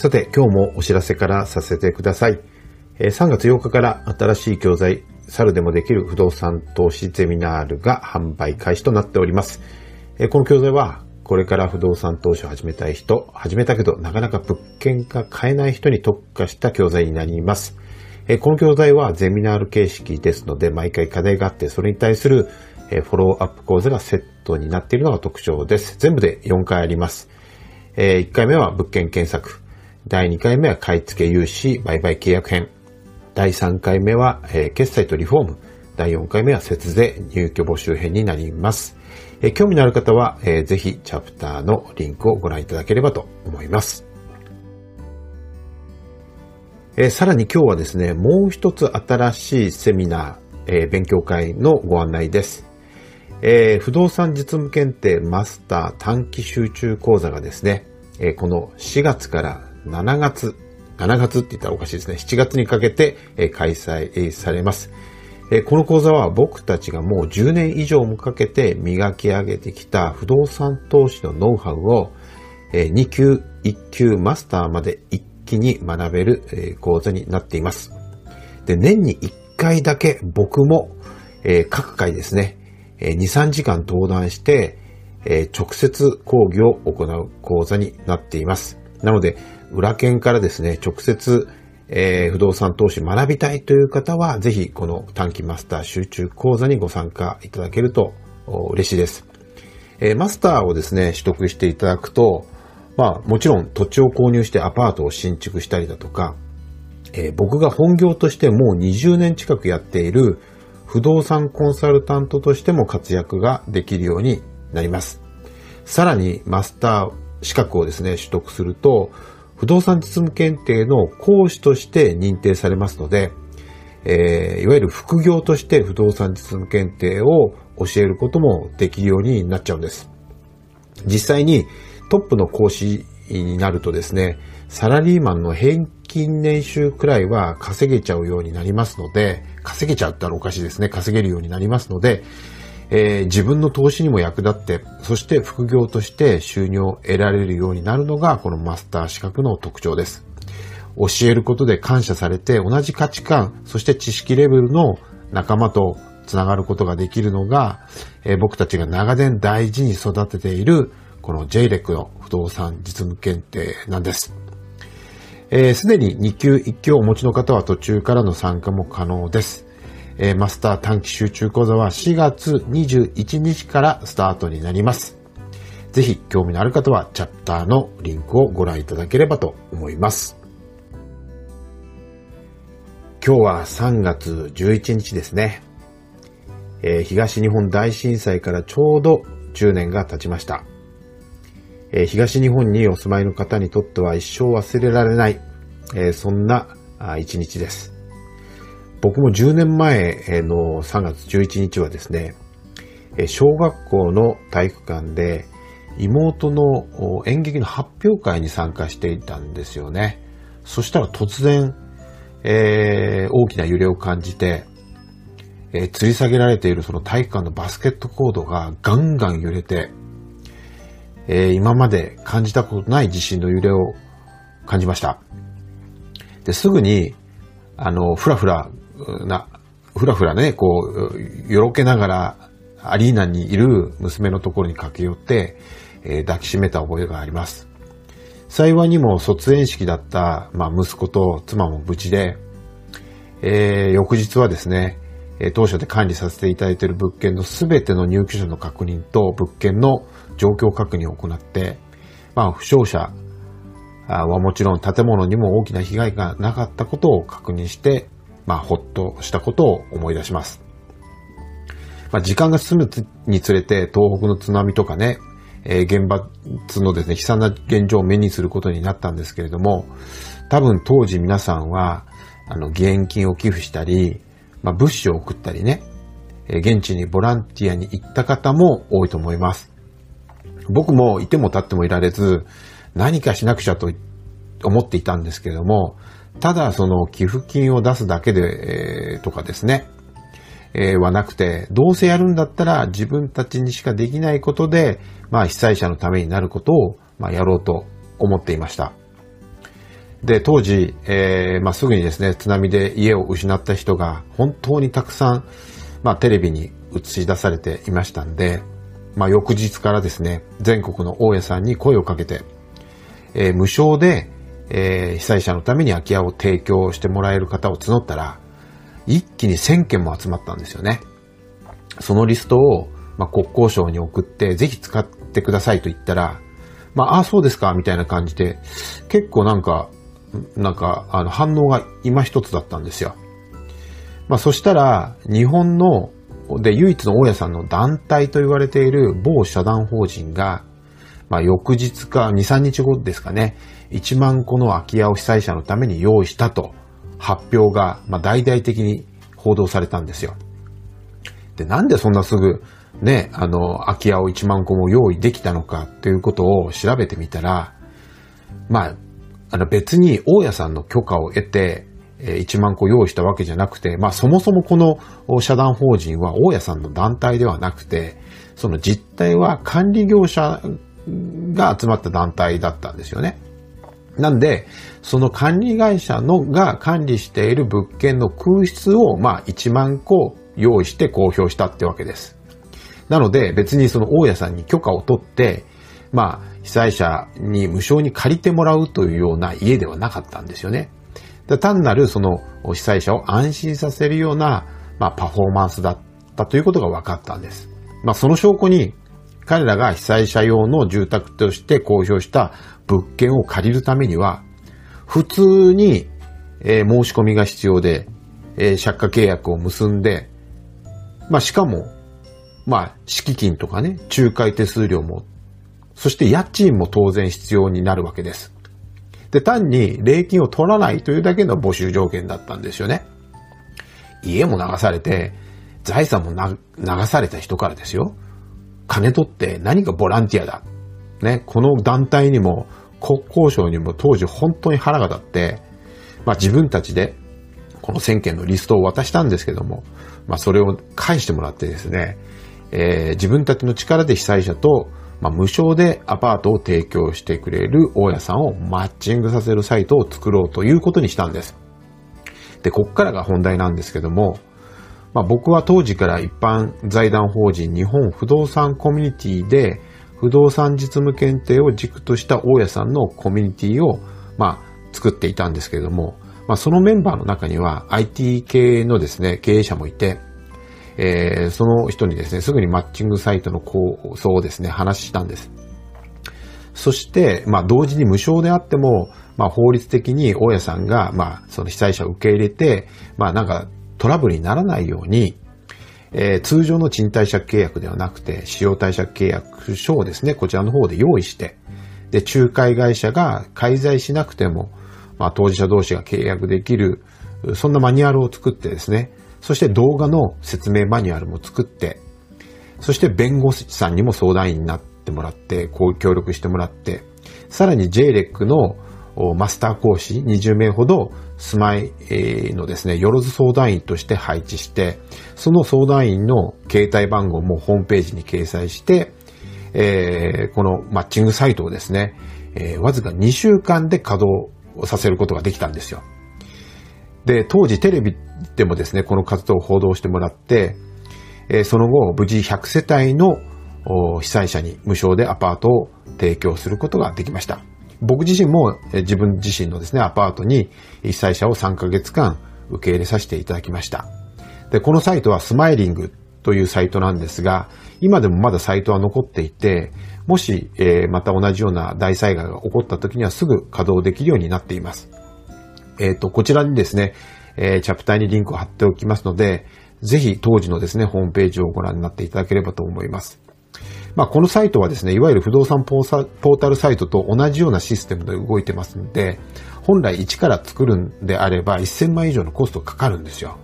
さて、今日もお知らせからさせてください。3月8日から新しい教材、猿でもできる不動産投資ゼミナールが販売開始となっております。この教材は、これから不動産投資を始めたい人、始めたけどなかなか物件が買えない人に特化した教材になります。この教材はゼミナール形式ですので、毎回課題があって、それに対するフォローアップ講座がセットになっているのが特徴です。全部で4回あります。1回目は物件検索。第2回目は買い付け融資売買契約編。第3回目は、えー、決済とリフォーム。第4回目は節税入居募集編になります。えー、興味のある方は、えー、ぜひチャプターのリンクをご覧いただければと思います。えー、さらに今日はですね、もう一つ新しいセミナー、えー、勉強会のご案内です。えー、不動産実務検定マスター短期集中講座がですね、えー、この4月から7月、7月って言ったらおかしいですね。7月にかけて開催されます。この講座は僕たちがもう10年以上もかけて磨き上げてきた不動産投資のノウハウを2級、1級マスターまで一気に学べる講座になっています。で年に1回だけ僕も各回ですね、2、3時間登壇して直接講義を行う講座になっています。なので、裏剣からですね、直接、えー、不動産投資学びたいという方は、ぜひこの短期マスター集中講座にご参加いただけると嬉しいです。えー、マスターをですね、取得していただくと、まあもちろん土地を購入してアパートを新築したりだとか、えー、僕が本業としてもう20年近くやっている不動産コンサルタントとしても活躍ができるようになります。さらにマスター資格をですね、取得すると、不動産実務検定の講師として認定されますので、えー、いわゆる副業として不動産実務検定を教えることもできるようになっちゃうんです。実際にトップの講師になるとですね、サラリーマンの平均年収くらいは稼げちゃうようになりますので、稼げちゃったらおかしいですね。稼げるようになりますので、えー、自分の投資にも役立って、そして副業として収入を得られるようになるのが、このマスター資格の特徴です。教えることで感謝されて、同じ価値観、そして知識レベルの仲間とつながることができるのが、えー、僕たちが長年大事に育てている、この JLEC の不動産実務検定なんです。す、えー、で、に2級1級をお持ちの方は途中からの参加も可能です。えー、マスター短期集中講座は4月21日からスタートになります。ぜひ興味のある方はチャプターのリンクをご覧いただければと思います。今日は3月11日ですね。えー、東日本大震災からちょうど10年が経ちました。えー、東日本にお住まいの方にとっては一生忘れられない、えー、そんな一日です。僕も10年前の3月11日はですね、小学校の体育館で妹の演劇の発表会に参加していたんですよね。そしたら突然、えー、大きな揺れを感じて、えー、吊り下げられているその体育館のバスケットコードがガンガン揺れて、えー、今まで感じたことない地震の揺れを感じました。で、すぐに、あの、ふらふらな、ふらふらね、こう、よろけながらアリーナにいる娘のところに駆け寄って、えー、抱きしめた覚えがあります。幸いにも卒園式だった、まあ、息子と妻も無事で、えー、翌日はですね、当社で管理させていただいている物件のすべての入居者の確認と物件の状況確認を行って、まあ、負傷者はもちろん建物にも大きな被害がなかったことを確認して、まあ、ほっとしたことを思い出します。まあ、時間が進むにつれて、東北の津波とかね、えー、現場のですね、悲惨な現状を目にすることになったんですけれども、多分当時皆さんは、あの、義援金を寄付したり、まあ、物資を送ったりね、えー、現地にボランティアに行った方も多いと思います。僕もいても立ってもいられず、何かしなくちゃと思っていたんですけれども、ただその寄付金を出すだけで、えー、とかですね、えー、はなくて、どうせやるんだったら自分たちにしかできないことで、まあ被災者のためになることを、まあ、やろうと思っていました。で、当時、えー、まあ、すぐにですね、津波で家を失った人が本当にたくさん、まあ、テレビに映し出されていましたんで、まあ、翌日からですね、全国の大家さんに声をかけて、えー、無償で、えー、被災者のために空き家を提供してもらえる方を募ったら、一気に1000件も集まったんですよね。そのリストを、まあ、国交省に送って、ぜひ使ってくださいと言ったら、まあ、あ、そうですか、みたいな感じで、結構なんか、なんか、あの、反応が今一つだったんですよ。まあ、そしたら、日本の、で、唯一の大家さんの団体と言われている某社団法人が、まあ、翌日か2、3日後ですかね、1万個の空き家を被災者のために用意したと発表が、まあ、大々的に報道されたんですよ。で、なんでそんなすぐ、ね、あの、空き家を1万個も用意できたのかということを調べてみたら、まあ、あの別に大家さんの許可を得て、1万個用意したわけじゃなくて、まあそもそもこの社団法人は大家さんの団体ではなくて、その実態は管理業者が集まった団体だったんですよね。なんで、その管理会社のが管理している物件の空室を、まあ、1万個用意して公表したってわけです。なので、別にその大家さんに許可を取って、まあ、被災者に無償に借りてもらうというような家ではなかったんですよね。単なるその被災者を安心させるような、まあ、パフォーマンスだったということが分かったんです。まあ、その証拠に、彼らが被災者用の住宅として公表した物件を借りるためには、普通に、え、申し込みが必要で、え、借家契約を結んで、まあ、しかも、まあ、敷金とかね、仲介手数料も、そして家賃も当然必要になるわけです。で、単に礼金を取らないというだけの募集条件だったんですよね。家も流されて、財産も流された人からですよ。金取って何がボランティアだ。ね、この団体にも国交省にも当時本当に腹が立って、まあ自分たちでこの1000件のリストを渡したんですけども、まあそれを返してもらってですね、えー、自分たちの力で被災者と、まあ、無償でアパートを提供してくれる大家さんをマッチングさせるサイトを作ろうということにしたんです。で、こっからが本題なんですけども、まあ、僕は当時から一般財団法人日本不動産コミュニティで不動産実務検定を軸とした大家さんのコミュニティを、まあ、作っていたんですけれども、まあ、そのメンバーの中には IT 系のですね、経営者もいて、えー、その人にですね、すぐにマッチングサイトの構想をですね、話したんです。そして、まあ、同時に無償であっても、まあ、法律的に大家さんが、まあ、その被災者を受け入れて、まあ、なんかトラブルにならないように、えー、通常の賃貸借契約ではなくて、使用貸借契約書をですね、こちらの方で用意して、で、仲介会社が介在しなくても、まあ、当事者同士が契約できる、そんなマニュアルを作ってですね、そして動画の説明マニュアルも作って、そして弁護士さんにも相談員になってもらって、こう協力してもらって、さらに JREC のマスター講師20名ほど住まいのですね、よろず相談員として配置して、その相談員の携帯番号もホームページに掲載して、えー、このマッチングサイトをですね、えー、わずか2週間で稼働させることができたんですよ。で、当時テレビでもですね、この活動を報道してもらって、えー、その後、無事100世帯の被災者に無償でアパートを提供することができました。僕自身も自分自身のですね、アパートに被災者を3ヶ月間受け入れさせていただきました。で、このサイトはスマイリングというサイトなんですが、今でもまだサイトは残っていて、もし、えー、また同じような大災害が起こった時にはすぐ稼働できるようになっています。えっ、ー、と、こちらにですね、えー、チャプターにリンクを貼っておきますので、ぜひ当時のですね、ホームページをご覧になっていただければと思います。まあ、このサイトはですね、いわゆる不動産ポータルサイトと同じようなシステムで動いてますんで、本来一から作るんであれば1000万以上のコストがかかるんですよ。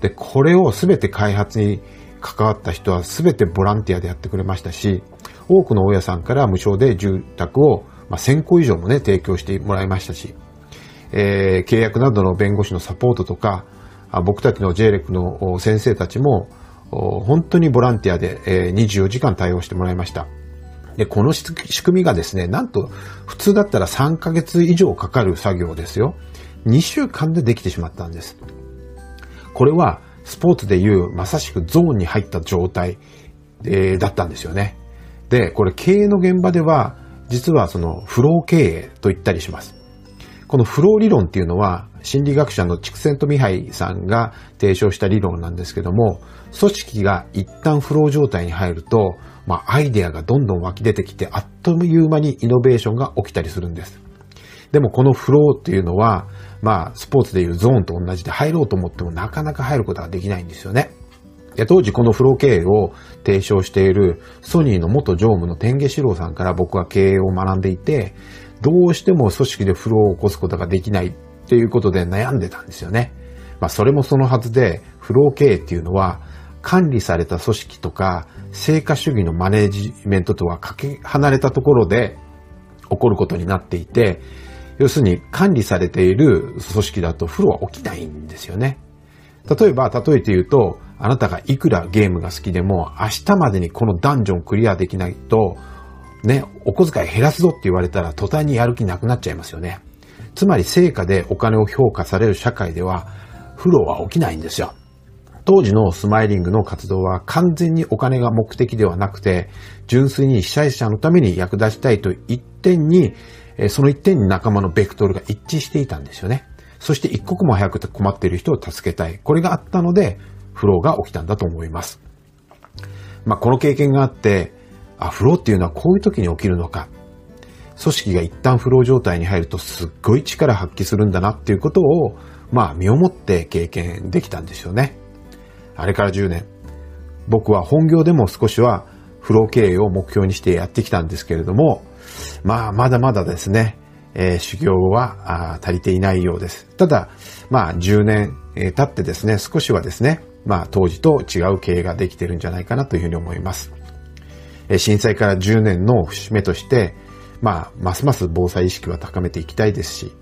で、これを全て開発に関わった人は全てボランティアでやってくれましたし、多くの大家さんから無償で住宅を、まあ、1000個以上もね、提供してもらいましたし、えー、契約などの弁護士のサポートとか、僕たちの JREC の先生たちも、本当にボランティアで24時間対応してもらいました。で、この仕組みがですね、なんと普通だったら3ヶ月以上かかる作業ですよ。2週間でできてしまったんです。これはスポーツでいうまさしくゾーンに入った状態、えー、だったんですよね。で、これ経営の現場では実はそのフロー経営と言ったりします。このフロー理論っていうのは心理学者の畜生とミハイさんが提唱した理論なんですけども、組織が一旦フロー状態に入ると、まあ、アイデアがどんどん湧き出てきて、あっという間にイノベーションが起きたりするんです。でもこのフローっていうのは、まあ、スポーツでいうゾーンと同じで入ろうと思ってもなかなか入ることができないんですよね。で当時このフロー経営を提唱しているソニーの元常務の天下四郎さんから僕は経営を学んでいて、どうしても組織でフローを起こすことができないっていうことで悩んでたんですよね。まあそれもそのはずで、フロー経営っていうのは、管理された組織とか、成果主義のマネジメントとはかけ離れたところで起こることになっていて、要するに管理されている組織だとフローは起きないんですよね。例えば、例えて言うと、あなたがいくらゲームが好きでも、明日までにこのダンジョンクリアできないと、ね、お小遣い減らすぞって言われたら途端にやる気なくなっちゃいますよね。つまり成果でお金を評価される社会では、フローは起きないんですよ。当時のスマイリングの活動は完全にお金が目的ではなくて、純粋に被災者のために役立ちたいと一点に、その一点に仲間のベクトルが一致していたんですよね。そして一刻も早く困っている人を助けたい。これがあったので、フローが起きたんだと思います。まあ、この経験があって、あ、フローっていうのはこういう時に起きるのか。組織が一旦フロー状態に入るとすっごい力発揮するんだなっていうことを、まあ身をもって経験できたんですよね。あれから10年。僕は本業でも少しはフロー経営を目標にしてやってきたんですけれども、まあまだまだですね、えー、修行は足りていないようです。ただ、まあ10年、えー、経ってですね、少しはですね、まあ当時と違う経営ができてるんじゃないかなというふうに思います。えー、震災から10年の節目として、まあ、ますます防災意識は高めていきたいですし、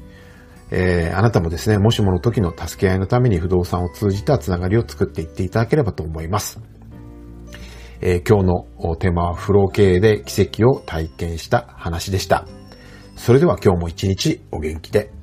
えー、あなたもですね、もしもの時の助け合いのために不動産を通じたつながりを作っていっていただければと思います。えー、今日のテーマはフロー経営で奇跡を体験した話でした。それでは今日も一日お元気で。